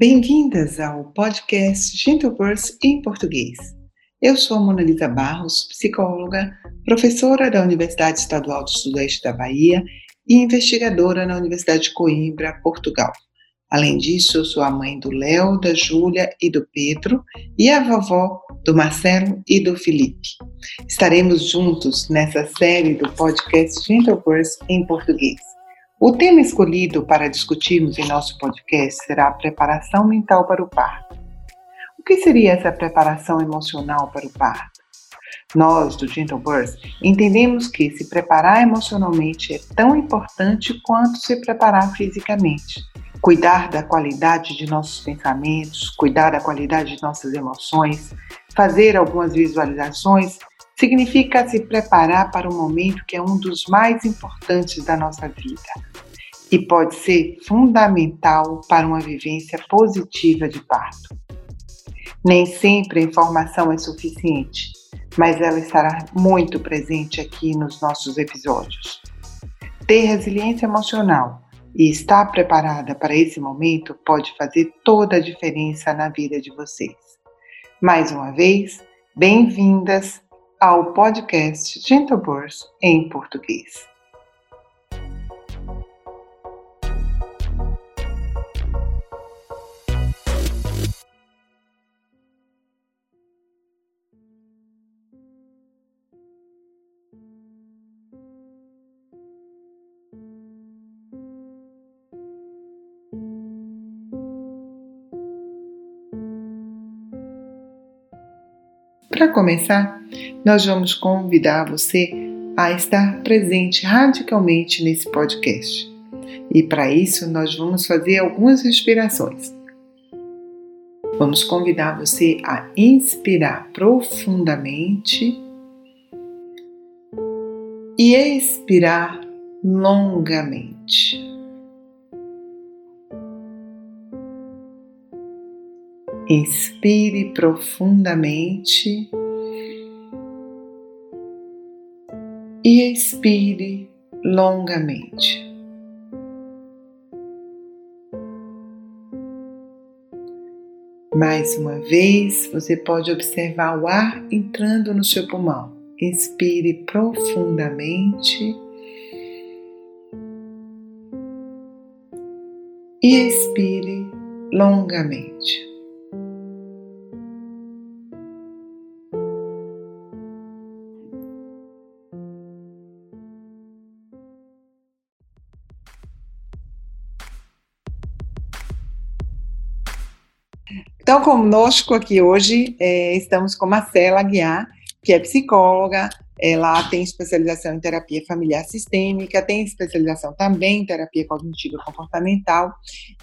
Bem-vindas ao podcast Gentle Birth em português. Eu sou a Mona Lisa Barros, psicóloga, professora da Universidade Estadual do Sudeste da Bahia e investigadora na Universidade de Coimbra, Portugal. Além disso, eu sou a mãe do Léo, da Júlia e do Pedro e a vovó do Marcelo e do Felipe. Estaremos juntos nessa série do podcast Gentle Birth em português. O tema escolhido para discutirmos em nosso podcast será a preparação mental para o parto. O que seria essa preparação emocional para o parto? Nós, do Gentle Birth, entendemos que se preparar emocionalmente é tão importante quanto se preparar fisicamente. Cuidar da qualidade de nossos pensamentos, cuidar da qualidade de nossas emoções, fazer algumas visualizações significa se preparar para um momento que é um dos mais importantes da nossa vida e pode ser fundamental para uma vivência positiva de parto. Nem sempre a informação é suficiente, mas ela estará muito presente aqui nos nossos episódios. Ter resiliência emocional e estar preparada para esse momento pode fazer toda a diferença na vida de vocês. Mais uma vez, bem-vindas ao podcast Gentle Birth em português. Para começar, nós vamos convidar você a estar presente radicalmente nesse podcast. E para isso, nós vamos fazer algumas respirações. Vamos convidar você a inspirar profundamente e expirar longamente. Inspire profundamente e expire longamente. Mais uma vez, você pode observar o ar entrando no seu pulmão. Inspire profundamente e expire longamente. Então, conosco aqui hoje é, estamos com Marcela Guiar, que é psicóloga, ela tem especialização em terapia familiar sistêmica, tem especialização também em terapia cognitiva comportamental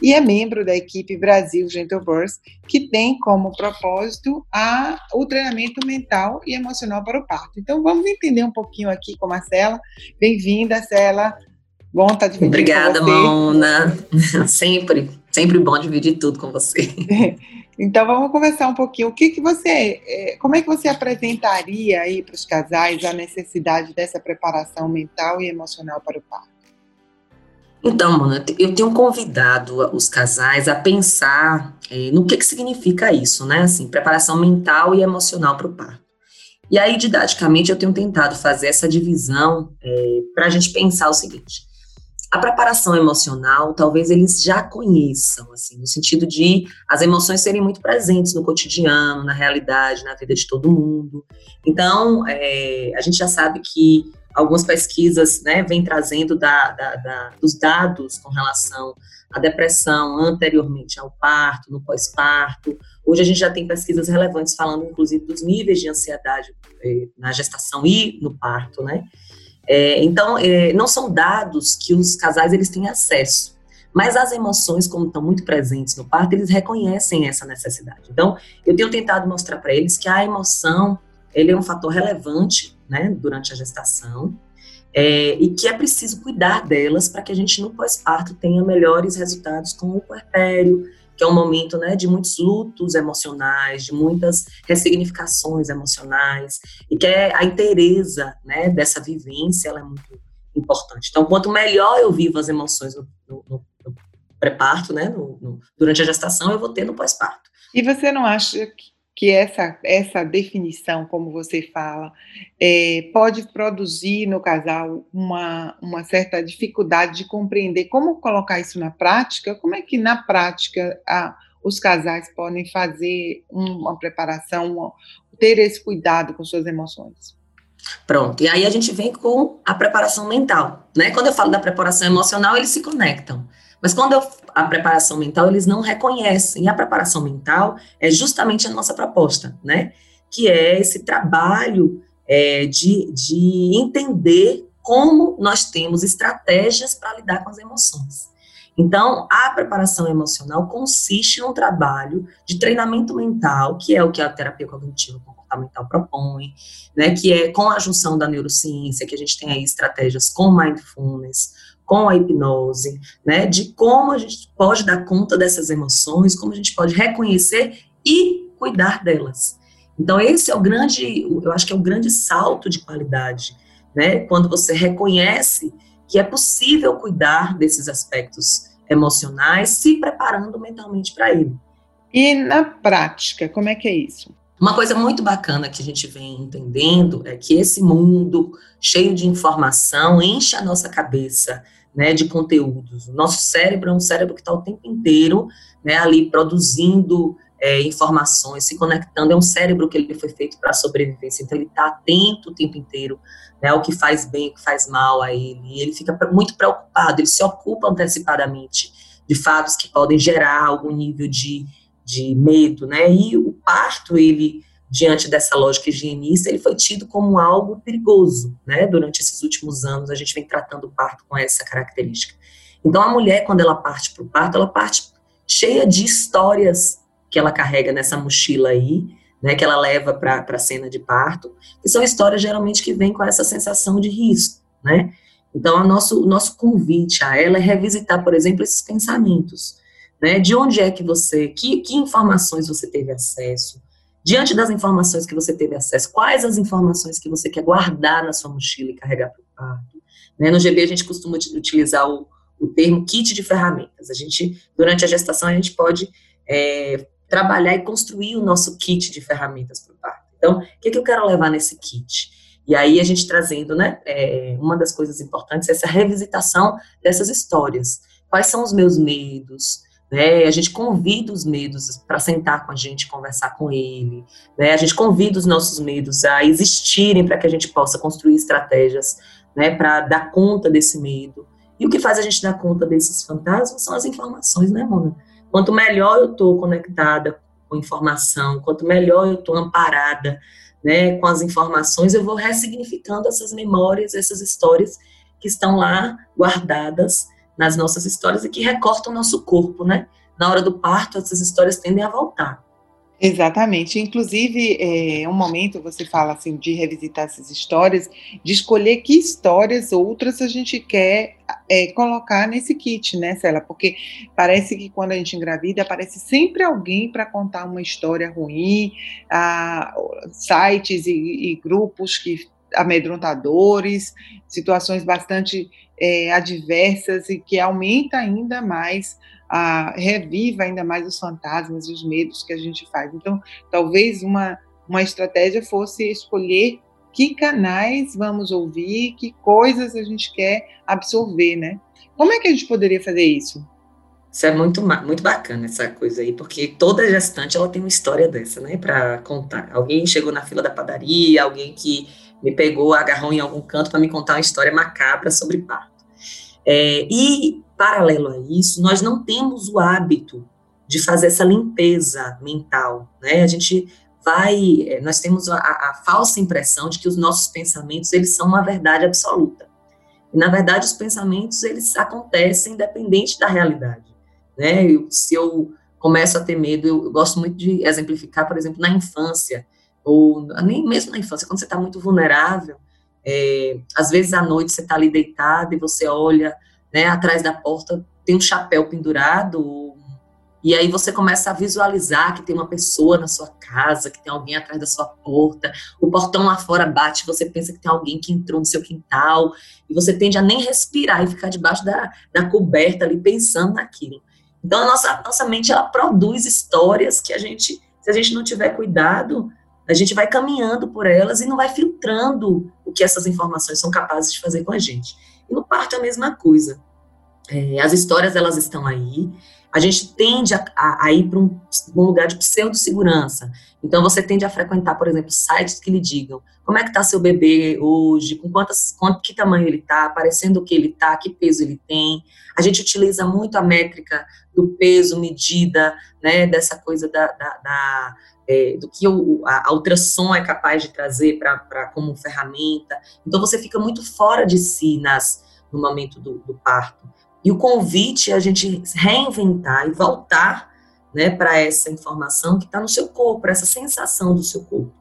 e é membro da equipe Brasil Gentle Birth, que tem como propósito a, o treinamento mental e emocional para o parto. Então, vamos entender um pouquinho aqui com a Marcela. Bem-vinda, Marcela. Bom estar dividindo Obrigada, com você. Mona. Sempre, sempre bom dividir tudo com você. Então vamos conversar um pouquinho. O que, que você, é, como é que você apresentaria aí para os casais a necessidade dessa preparação mental e emocional para o parto? Então, Mona, eu tenho convidado os casais a pensar é, no que, que significa isso, né? Assim, preparação mental e emocional para o parto. E aí, didaticamente, eu tenho tentado fazer essa divisão é, para a gente pensar o seguinte: a preparação emocional, talvez eles já conheçam, assim, no sentido de as emoções serem muito presentes no cotidiano, na realidade, na vida de todo mundo. Então, é, a gente já sabe que algumas pesquisas, né, vêm trazendo da, da, da, dos dados com relação à depressão anteriormente ao parto, no pós-parto. Hoje a gente já tem pesquisas relevantes falando, inclusive, dos níveis de ansiedade é, na gestação e no parto, né? É, então, é, não são dados que os casais eles têm acesso, mas as emoções, como estão muito presentes no parto, eles reconhecem essa necessidade. Então, eu tenho tentado mostrar para eles que a emoção ele é um fator relevante né, durante a gestação é, e que é preciso cuidar delas para que a gente no pós-parto tenha melhores resultados com o puerpério, que é um momento né, de muitos lutos emocionais, de muitas ressignificações emocionais, e que é a inteireza né, dessa vivência ela é muito importante. Então, quanto melhor eu vivo as emoções no, no, no pré-parto, né, no, durante a gestação, eu vou ter no pós-parto. E você não acha que que essa, essa definição, como você fala, é, pode produzir no casal uma, uma certa dificuldade de compreender como colocar isso na prática, como é que na prática a, os casais podem fazer uma preparação, ter esse cuidado com suas emoções. Pronto, e aí a gente vem com a preparação mental, né? Quando eu falo da preparação emocional, eles se conectam. Mas quando eu, a preparação mental, eles não reconhecem. E a preparação mental é justamente a nossa proposta, né? Que é esse trabalho é, de, de entender como nós temos estratégias para lidar com as emoções. Então, a preparação emocional consiste num trabalho de treinamento mental, que é o que a terapia cognitiva comportamental propõe, né, que é com a junção da neurociência, que a gente tem aí estratégias com mindfulness, com a hipnose, né, de como a gente pode dar conta dessas emoções, como a gente pode reconhecer e cuidar delas. Então esse é o grande, eu acho que é o grande salto de qualidade, né, quando você reconhece que é possível cuidar desses aspectos emocionais, se preparando mentalmente para ele. E na prática, como é que é isso? Uma coisa muito bacana que a gente vem entendendo é que esse mundo cheio de informação enche a nossa cabeça né, de conteúdos. O nosso cérebro é um cérebro que está o tempo inteiro né, ali produzindo é, informações, se conectando. É um cérebro que ele foi feito para sobrevivência, então ele está atento o tempo inteiro né, ao que faz bem, o que faz mal a ele. E ele fica muito preocupado, ele se ocupa antecipadamente de fatos que podem gerar algum nível de, de medo, né? E o parto, ele diante dessa lógica higienista, ele foi tido como algo perigoso, né? Durante esses últimos anos, a gente vem tratando o parto com essa característica. Então, a mulher, quando ela parte para o parto, ela parte cheia de histórias que ela carrega nessa mochila aí, né? Que ela leva para a cena de parto, que são histórias geralmente que vêm com essa sensação de risco, né? Então, o nosso, nosso convite a ela é revisitar, por exemplo, esses pensamentos, né? De onde é que você, que, que informações você teve acesso, Diante das informações que você teve acesso, quais as informações que você quer guardar na sua mochila e carregar para o parto? Né? No GB a gente costuma utilizar o, o termo kit de ferramentas. A gente, durante a gestação, a gente pode é, trabalhar e construir o nosso kit de ferramentas para o parto. Então, o que, que eu quero levar nesse kit? E aí a gente trazendo, né, é, uma das coisas importantes é essa revisitação dessas histórias. Quais são os meus medos? Né? A gente convida os medos para sentar com a gente, conversar com ele. Né? A gente convida os nossos medos a existirem para que a gente possa construir estratégias né, para dar conta desse medo. E o que faz a gente dar conta desses fantasmas são as informações, né, Mona? Quanto melhor eu estou conectada com informação, quanto melhor eu estou amparada né, com as informações, eu vou ressignificando essas memórias, essas histórias que estão lá guardadas nas nossas histórias e que recortam o nosso corpo, né? Na hora do parto, essas histórias tendem a voltar. Exatamente. Inclusive, é um momento você fala assim de revisitar essas histórias, de escolher que histórias outras a gente quer é, colocar nesse kit, né, Cela? Porque parece que quando a gente engravida, aparece sempre alguém para contar uma história ruim, ah, sites e, e grupos que amedrontadores, situações bastante é, adversas e que aumenta ainda mais, a, reviva ainda mais os fantasmas e os medos que a gente faz. Então, talvez uma, uma estratégia fosse escolher que canais vamos ouvir, que coisas a gente quer absorver, né? Como é que a gente poderia fazer isso? Isso é muito, muito bacana, essa coisa aí, porque toda gestante ela tem uma história dessa, né, para contar. Alguém chegou na fila da padaria, alguém que me pegou, agarrou em algum canto para me contar uma história macabra sobre parto. É, e, paralelo a isso, nós não temos o hábito de fazer essa limpeza mental, né? A gente vai, é, nós temos a, a, falsa impressão de que os nossos pensamentos, eles são uma verdade absoluta. E, na verdade, os pensamentos, eles acontecem independente da realidade, né? Eu, se eu começo a ter medo, eu, eu gosto muito de exemplificar, por exemplo, na infância, ou nem mesmo na infância, quando você está muito vulnerável, é, às vezes à noite você está ali deitado e você olha, né, atrás da porta tem um chapéu pendurado, e aí você começa a visualizar que tem uma pessoa na sua casa, que tem alguém atrás da sua porta, o portão lá fora bate, você pensa que tem alguém que entrou no seu quintal, e você tende a nem respirar e ficar debaixo da, da coberta ali pensando naquilo. Então, a nossa, nossa mente, ela produz histórias que a gente, se a gente não tiver cuidado, a gente vai caminhando por elas e não vai filtrando o que essas informações são capazes de fazer com a gente. E no parto é a mesma coisa. É, as histórias, elas estão aí, a gente tende a, a, a ir para um, um, lugar de pseudo-segurança. Então, você tende a frequentar, por exemplo, sites que lhe digam como é que está seu bebê hoje, com quantas, quanto, que tamanho ele está, aparecendo o que ele está, que peso ele tem. A gente utiliza muito a métrica do peso, medida, né, dessa coisa da, da, da é, do que o, a, a ultrassom é capaz de trazer para como ferramenta. Então, você fica muito fora de si nas, no momento do, do parto. E o convite é a gente reinventar e voltar né, para essa informação que está no seu corpo, para essa sensação do seu corpo.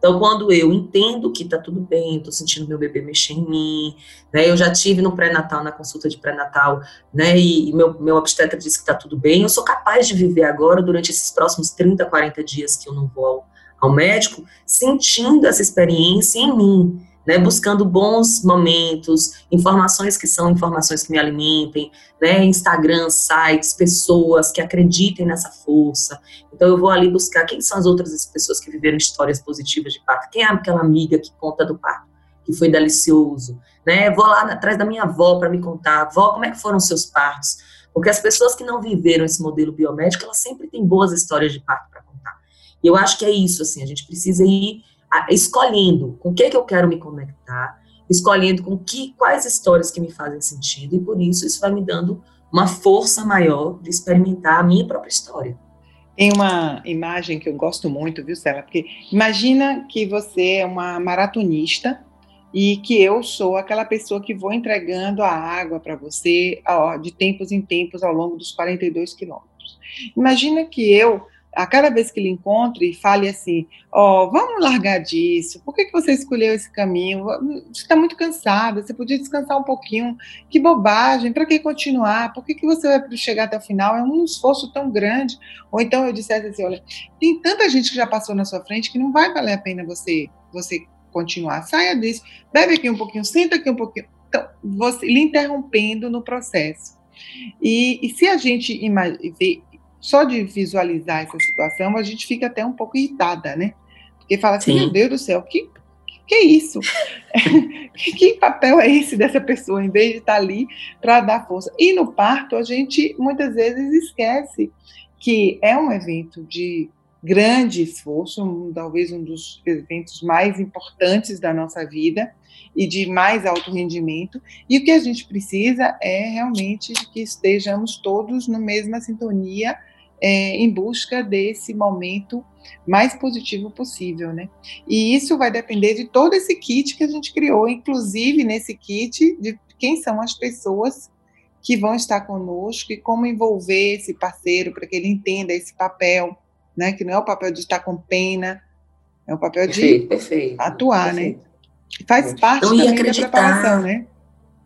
Então, quando eu entendo que está tudo bem, estou sentindo meu bebê mexer em mim, né, eu já tive no pré-natal, na consulta de pré-natal, né, e, e, meu, meu obstetra disse que está tudo bem, eu sou capaz de viver agora, durante esses próximos 30, 40 dias que eu não vou ao, ao médico, sentindo essa experiência em mim, né, buscando bons momentos, informações que são informações que me alimentem, né, Instagram, sites, pessoas que acreditem nessa força. Então eu vou ali buscar quem são as outras pessoas que viveram histórias positivas de parto, quem é aquela amiga que conta do parto, que foi delicioso, né? Vou lá atrás da minha avó para me contar, avó, como é que foram seus partos? Porque as pessoas que não viveram esse modelo biomédico, elas sempre têm boas histórias de parto para contar. E eu acho que é isso, assim, a gente precisa ir escolhendo com o que, que eu quero me conectar, escolhendo com que quais histórias que me fazem sentido, e por isso isso vai me dando uma força maior de experimentar a minha própria história. Tem uma imagem que eu gosto muito, viu, Cela? Porque imagina que você é uma maratonista e que eu sou aquela pessoa que vou entregando a água para você ó, de tempos em tempos ao longo dos 42 quilômetros. Imagina que eu a cada vez que ele encontre, fale assim: Ó, oh, vamos largar disso, por que, que você escolheu esse caminho? Você está muito cansada, você podia descansar um pouquinho. Que bobagem, para que continuar? Por que, que você vai chegar até o final? É um esforço tão grande. Ou então eu dissesse assim: olha, tem tanta gente que já passou na sua frente que não vai valer a pena você, você continuar. Saia disso, bebe aqui um pouquinho, senta aqui um pouquinho. Então, você lhe interrompendo no processo. E, e se a gente vê só de visualizar essa situação, a gente fica até um pouco irritada, né? Porque fala assim, Sim. meu Deus do céu, que, que é isso? que, que, papel é esse dessa pessoa, em vez de estar ali para dar força? E no parto, a gente muitas vezes esquece que é um evento de grande esforço, um, talvez um dos eventos mais importantes da nossa vida e de mais alto rendimento. E o que a gente precisa é realmente que estejamos todos na mesma sintonia é, em busca desse momento mais positivo possível, né? E isso vai depender de todo esse kit que a gente criou, inclusive nesse kit de quem são as pessoas que vão estar conosco e como envolver esse parceiro para que ele entenda esse papel, né? Que não é o papel de estar com pena, é o papel perfeito, de perfeito, atuar, né? perfeito. né? Faz parte então, também da preparação, né?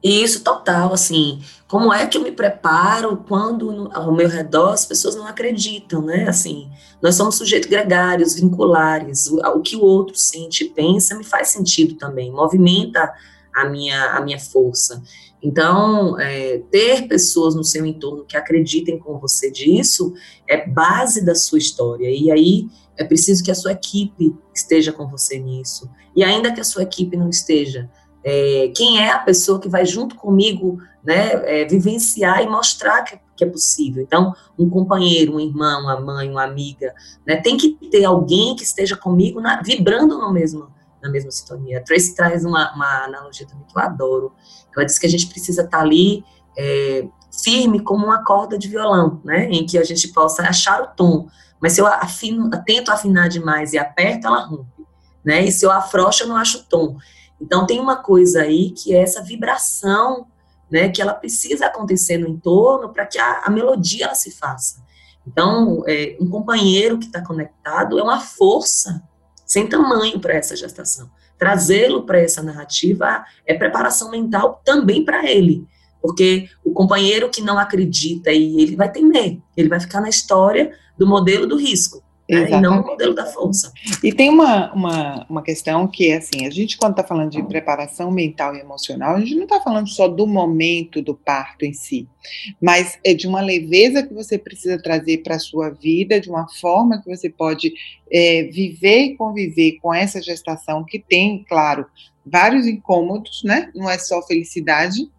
Isso, total, assim, como é que eu me preparo quando ao meu redor as pessoas não acreditam, né, assim, nós somos sujeitos gregários, vinculares, o, o que o outro sente e pensa me faz sentido também, movimenta a minha, a minha força. Então, é, ter pessoas no seu entorno que acreditem com você disso é base da sua história, e aí é preciso que a sua equipe esteja com você nisso, e ainda que a sua equipe não esteja, é, quem é a pessoa que vai junto comigo né, é, vivenciar e mostrar que, que, é possível. Então, um companheiro, um irmão, uma mãe, uma amiga, né, tem que ter alguém que esteja comigo na, vibrando no mesmo, na mesma sintonia. A Tracy traz uma, uma, analogia também que eu adoro. Ela diz que a gente precisa estar ali é, firme como uma corda de violão, né, em que a gente possa achar o tom. Mas se eu afino, tento afinar demais e aperto, ela rompe. Né? E se eu afrouxo, eu não acho o tom. Então tem uma coisa aí que é essa vibração, né, que ela precisa acontecer no entorno para que a, a, melodia ela se faça. Então, é, um companheiro que está conectado é uma força sem tamanho para essa gestação. Trazê-lo para essa narrativa é preparação mental também para ele, porque o companheiro que não acredita e ele vai temer, ele vai ficar na história do modelo do risco. Né, e não o modelo da força. E tem uma, uma, uma questão que é assim, a gente quando está falando de preparação mental e emocional, a gente não está falando só do momento do parto em si, mas é de uma leveza que você precisa trazer para a sua vida, de uma forma que você pode é, viver e conviver com essa gestação que tem, claro, vários incômodos, né? Não é só felicidade,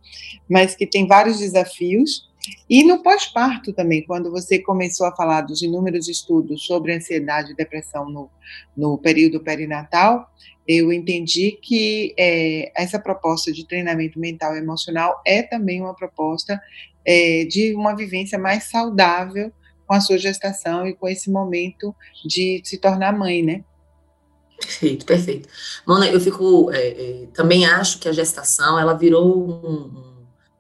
mas que tem vários desafios e no pós-parto também, quando você começou a falar dos inúmeros estudos sobre ansiedade e depressão no, no período perinatal, eu entendi que é, essa proposta de treinamento mental e emocional é também uma proposta é, de uma vivência mais saudável com a sua gestação e com esse momento de se tornar mãe, né? Perfeito, perfeito. Mona, eu fico, é, é também acho que a gestação, ela virou um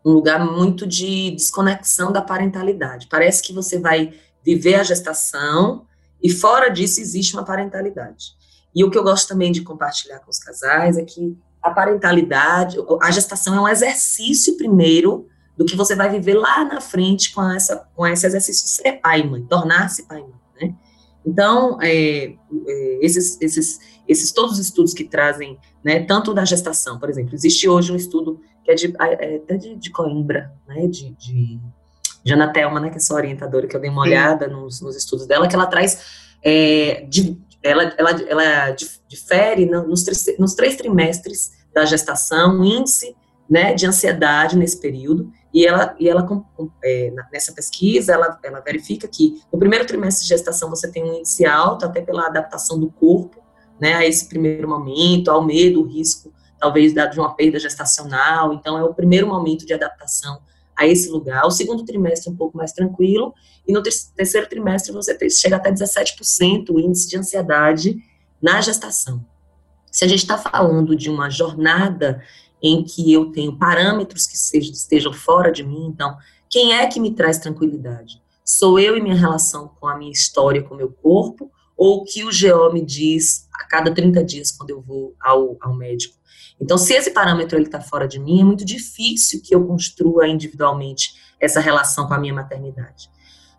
um lugar muito de desconexão da parentalidade. Parece que você vai viver a gestação e fora disso existe uma parentalidade. E o que eu gosto também de compartilhar com os casais é que a parentalidade, a gestação é um exercício primeiro do que você vai viver lá na frente com, essa, com esse exercício de ser pai e mãe, tornar-se pai e mãe, né? Então, é, é, esses, esses, esses todos os estudos que trazem, né, tanto da gestação, por exemplo, existe hoje um estudo que é, de, é até de, de Coimbra, né, de, de, de Ana Thelma, né, que é sua orientadora, que eu dei uma olhada nos, nos, estudos dela, que ela traz, é, de, ela, ela, ela difere nos, três, nos três trimestres da gestação, o índice né, de ansiedade nesse período, e ela, e ela é, nessa pesquisa, ela, ela verifica que no primeiro trimestre de gestação você tem um índice alto, até pela adaptação do corpo, né, a esse primeiro momento, ao medo, o risco talvez de uma perda gestacional, então é o primeiro momento de adaptação a esse lugar. O segundo trimestre é um pouco mais tranquilo, e no terceiro trimestre você chega até 17% o índice de ansiedade na gestação. Se a gente está falando de uma jornada em que eu tenho parâmetros que estejam fora de mim, então, quem é que me traz tranquilidade? Sou eu e minha relação com a minha história, com o meu corpo, ou o que o GO me diz a cada 30 dias quando eu vou ao, ao médico? Então, se esse parâmetro está fora de mim, é muito difícil que eu construa individualmente essa relação com a minha maternidade.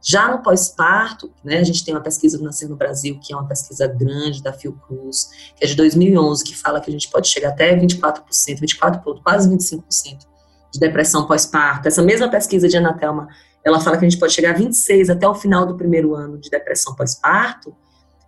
Já no pós-parto, né, a gente tem uma pesquisa do Nascer no Brasil, que é uma pesquisa grande da Fiocruz, que é de 2011, que fala que a gente pode chegar até 24%, 24%, quase 25% de depressão pós-parto. Essa mesma pesquisa de Anatelma, ela fala que a gente pode chegar a 26% até o final do primeiro ano de depressão pós-parto.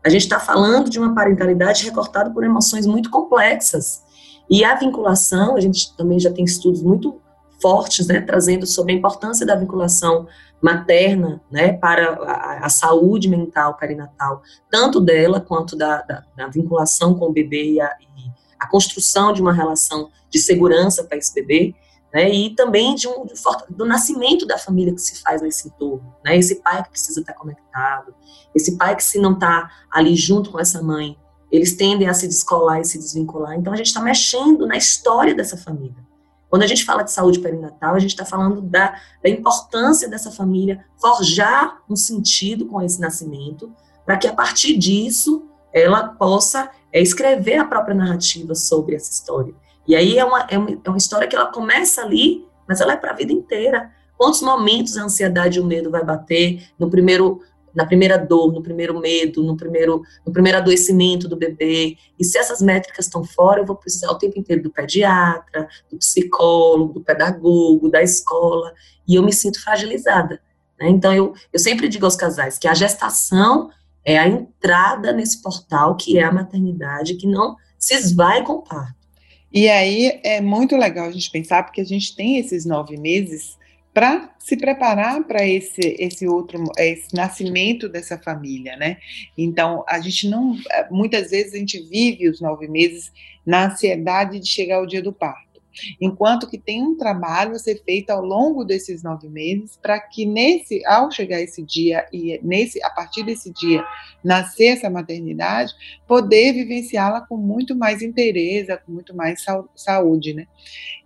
A gente está falando de uma parentalidade recortada por emoções muito complexas. E a vinculação, a gente também já tem estudos muito fortes, né, trazendo sobre a importância da vinculação materna, né, para a, a saúde mental perinatal, tanto dela quanto da, da, da vinculação com o bebê e a, e a, construção de uma relação de segurança para esse bebê, né, e também de um, de, do nascimento da família que se faz nesse entorno, né, esse pai que precisa estar conectado, esse pai que se não está ali junto com essa mãe, eles tendem a se descolar e se desvincular, então a gente está mexendo na história dessa família, quando a gente fala de saúde perinatal, a gente está falando da, da importância dessa família forjar um sentido com esse nascimento, para que a partir disso ela possa é, escrever a própria narrativa sobre essa história. E aí é uma, é uma, é uma história que ela começa ali, mas ela é para a vida inteira. Quantos momentos a ansiedade e o medo vai bater no primeiro na primeira dor, no primeiro medo, no primeiro, no primeiro adoecimento do bebê. E se essas métricas estão fora, eu vou precisar o tempo inteiro do pediatra, do psicólogo, do pedagogo, da escola, e eu me sinto fragilizada. Né? Então, eu, eu sempre digo aos casais que a gestação é a entrada nesse portal que é a maternidade, que não se esvai com o parto. E aí é muito legal a gente pensar, porque a gente tem esses nove meses para se preparar para esse, esse outro, esse nascimento dessa família, né? Então, a gente não, muitas vezes a gente vive os nove meses na ansiedade de chegar ao dia do parto. Enquanto que tem um trabalho a ser feito ao longo desses nove meses para que nesse, ao chegar esse dia e nesse, a partir desse dia nascer essa maternidade, poder vivenciá-la com muito mais interesse, com muito mais saúde, né?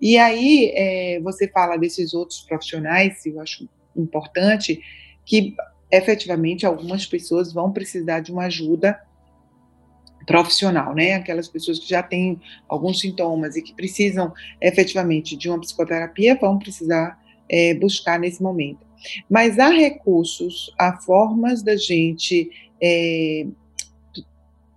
E aí é, você fala desses outros profissionais, eu acho importante que efetivamente algumas pessoas vão precisar de uma ajuda profissional, né? Aquelas pessoas que já têm alguns sintomas e que precisam efetivamente de uma psicoterapia vão precisar é, buscar nesse momento. Mas há recursos, há formas da gente é,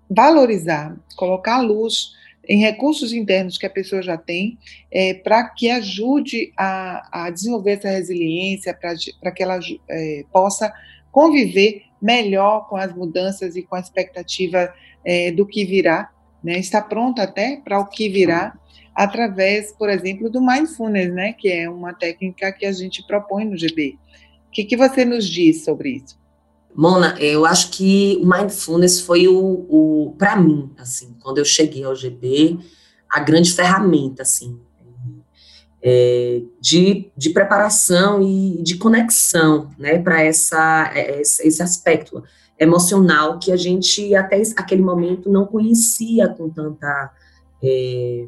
valorizar, colocar luz em recursos internos que a pessoa já tem, é, para que ajude a, a, desenvolver essa resiliência, para que ela é, possa conviver melhor com as mudanças e com a expectativa é, do que virá, né? Está pronta até para o que virá através, por exemplo, do mindfulness, né? Que é uma técnica que a gente propõe no GB. O que, que você nos diz sobre isso? Mona, eu acho que o mindfulness foi o, o para mim, assim, quando eu cheguei ao GB, a grande ferramenta, assim, é, de, de preparação e de conexão, né, para essa é, esse aspecto emocional que a gente até aquele momento não conhecia com tanta é,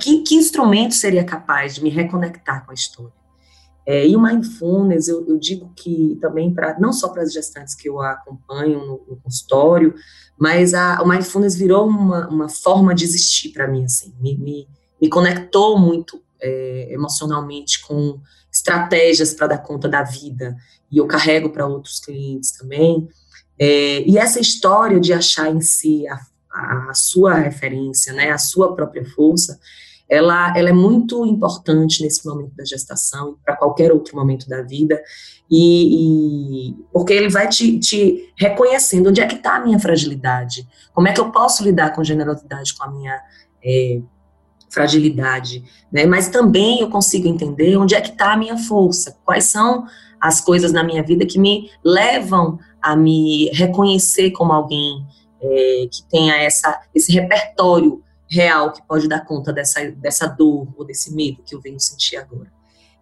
que, que instrumento seria capaz de me reconectar com a história? É, e o mindfulness, eu, eu digo que também para não só para as gestantes que eu acompanho no, no consultório, mas a, o mindfulness virou uma, uma forma de existir para mim, assim, me, me, me conectou muito é, emocionalmente com estratégias para dar conta da vida, e eu carrego para outros clientes também. É, e essa história de achar em si a, a, sua referência, né, a sua própria força, ela, ela é muito importante nesse momento da gestação e para qualquer outro momento da vida, e, e porque ele vai te, te, reconhecendo onde é que está a minha fragilidade, como é que eu posso lidar com generosidade com a minha é, fragilidade, né? Mas também eu consigo entender onde é que está a minha força, quais são as coisas na minha vida que me levam a me reconhecer como alguém é, que tenha essa, esse repertório real que pode dar conta dessa, dessa dor ou desse medo que eu venho sentir agora.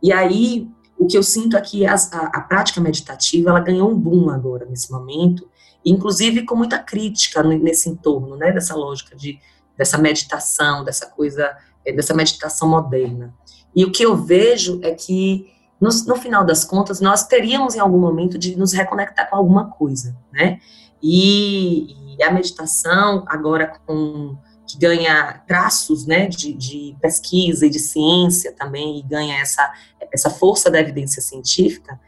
E aí, o que eu sinto aqui, é a, a, prática meditativa, ela ganhou um boom agora, nesse momento, inclusive com muita crítica nesse entorno, né, dessa lógica de, dessa meditação, dessa coisa, é, dessa meditação moderna. E o que eu vejo é que, no, no final das contas, nós teríamos em algum momento de nos reconectar com alguma coisa, né, e, e a meditação, agora com que ganha traços né, de, de, pesquisa e de ciência também, e ganha essa, essa força da evidência científica,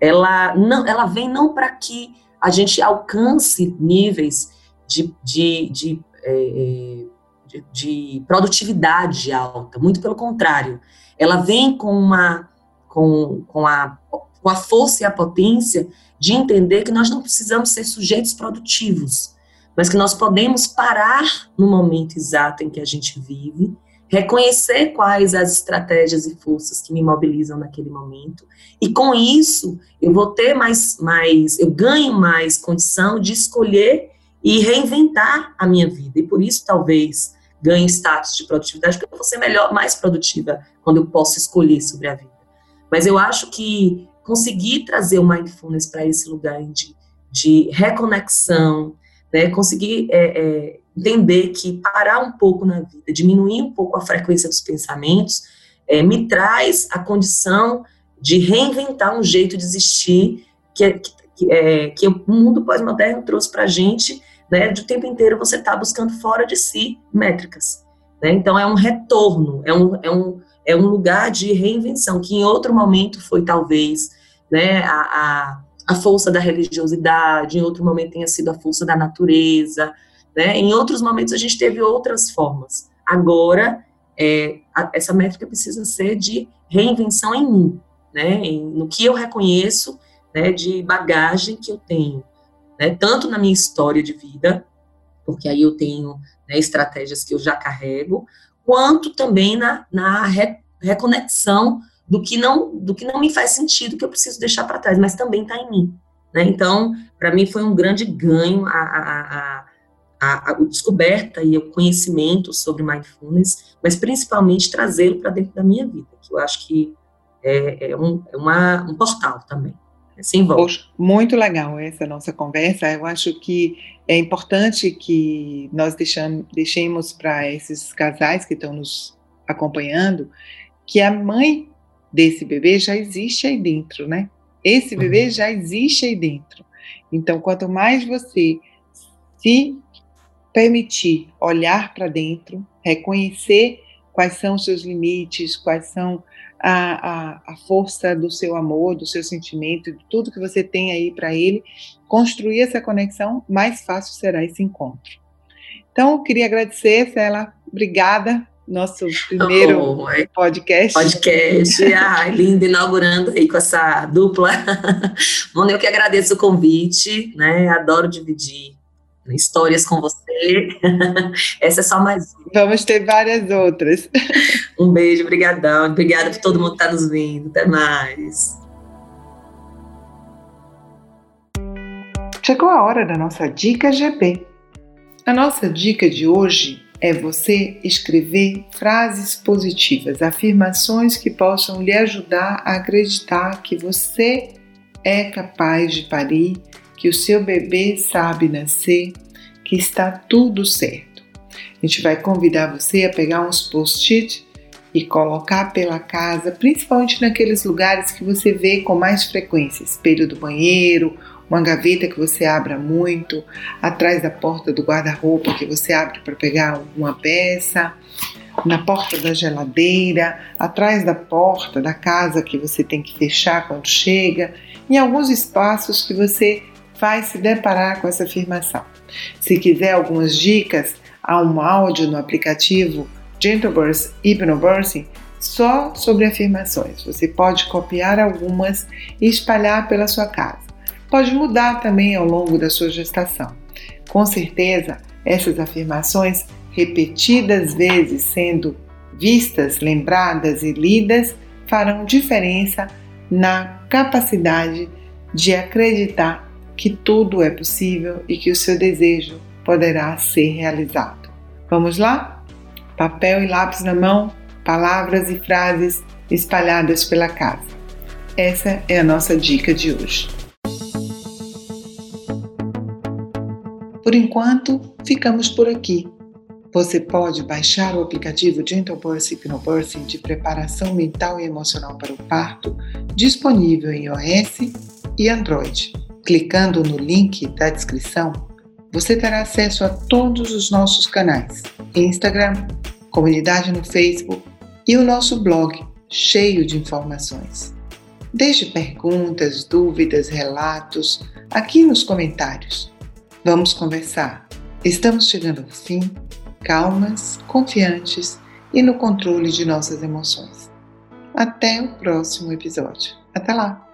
ela, não, ela vem não para que a gente alcance níveis de, de, de, é, de, de produtividade alta, muito pelo contrário, ela vem com, uma, com, com, a, com a força e a potência de entender que nós não precisamos ser sujeitos produtivos, mas que nós podemos parar no momento exato em que a gente vive, reconhecer quais as estratégias e forças que me mobilizam naquele momento, e com isso eu vou ter mais, mais eu ganho mais condição de escolher e reinventar a minha vida, e por isso talvez ganhe status de produtividade, porque eu vou ser melhor, mais produtiva quando eu posso escolher sobre a vida. Mas eu acho que conseguir trazer o mindfulness para esse lugar de, de reconexão, né, conseguir é, é, entender que parar um pouco na vida, diminuir um pouco a frequência dos pensamentos, é, me traz a condição de reinventar um jeito de existir que, que, é, que o mundo pós-moderno trouxe para a gente, né, de o tempo inteiro você está buscando fora de si métricas. Né, então, é um retorno, é um, é, um, é um lugar de reinvenção, que em outro momento foi talvez né, a, a a força da religiosidade, em outro momento tenha sido a força da natureza, né? Em outros momentos a gente teve outras formas. Agora, é, a, essa métrica precisa ser de reinvenção em mim, né? Em, no que eu reconheço, né? De bagagem que eu tenho, né? Tanto na minha história de vida, porque aí eu tenho né, estratégias que eu já carrego, quanto também na, na re, reconexão do que não do que não me faz sentido que eu preciso deixar para trás, mas também está em mim. Né? Então, para mim foi um grande ganho a, a, a, a, descoberta e o conhecimento sobre mindfulness, mas principalmente trazê-lo para dentro da minha vida, que eu acho que é, é, um, é uma, um portal também. Volta. Poxa, muito legal essa nossa conversa. Eu acho que é importante que nós deixamos, deixemos para esses casais que estão nos acompanhando que a mãe desse bebê já existe aí dentro, né? Esse bebê uhum. já existe aí dentro. Então, quanto mais você se permitir olhar para dentro, reconhecer quais são os seus limites, quais são a, a, a, força do seu amor, do seu sentimento, de tudo que você tem aí para ele, construir essa conexão, mais fácil será esse encontro. Então, queria agradecer, Cela, obrigada nosso primeiro oh, podcast. Podcast, ai, lindo, inaugurando aí com essa dupla. Mano, eu que agradeço o convite, né? Adoro dividir histórias com você. Essa é só mais uma. Vamos ter várias outras. Um beijo, brigadão. Obrigada por todo mundo que está nos vindo. Até mais. Chegou a hora da nossa dica GP. A nossa dica de hoje é você escrever frases positivas, afirmações que possam lhe ajudar a acreditar que você é capaz de parir, que o seu bebê sabe nascer, que está tudo certo. A gente vai convidar você a pegar uns post-it e colocar pela casa, principalmente naqueles lugares que você vê com mais frequência, espelho do banheiro, uma gaveta que você abra muito, atrás da porta do guarda-roupa que você abre para pegar uma peça, na porta da geladeira, atrás da porta da casa que você tem que fechar quando chega, em alguns espaços que você vai se deparar com essa afirmação. Se quiser algumas dicas, há um áudio no aplicativo Gentleburst Hypnobirthing só sobre afirmações. Você pode copiar algumas e espalhar pela sua casa pode mudar também ao longo da sua gestação. Com certeza, essas afirmações, repetidas vezes sendo vistas, lembradas e lidas, farão diferença na capacidade de acreditar que tudo é possível e que o seu desejo poderá ser realizado. Vamos lá? Papel e lápis na mão, palavras e frases espalhadas pela casa. Essa é a nossa dica de hoje. Por enquanto, ficamos por aqui. Você pode baixar o aplicativo Gentle Birth Hypnobirthing de preparação mental e emocional para o parto, disponível em iOS e Android. Clicando no link da descrição, você terá acesso a todos os nossos canais: Instagram, comunidade no Facebook e o nosso blog, cheio de informações. Deixe perguntas, dúvidas, relatos aqui nos comentários. Vamos conversar. Estamos chegando ao fim, calmas, confiantes e no controle de nossas emoções. Até o próximo episódio. Até lá!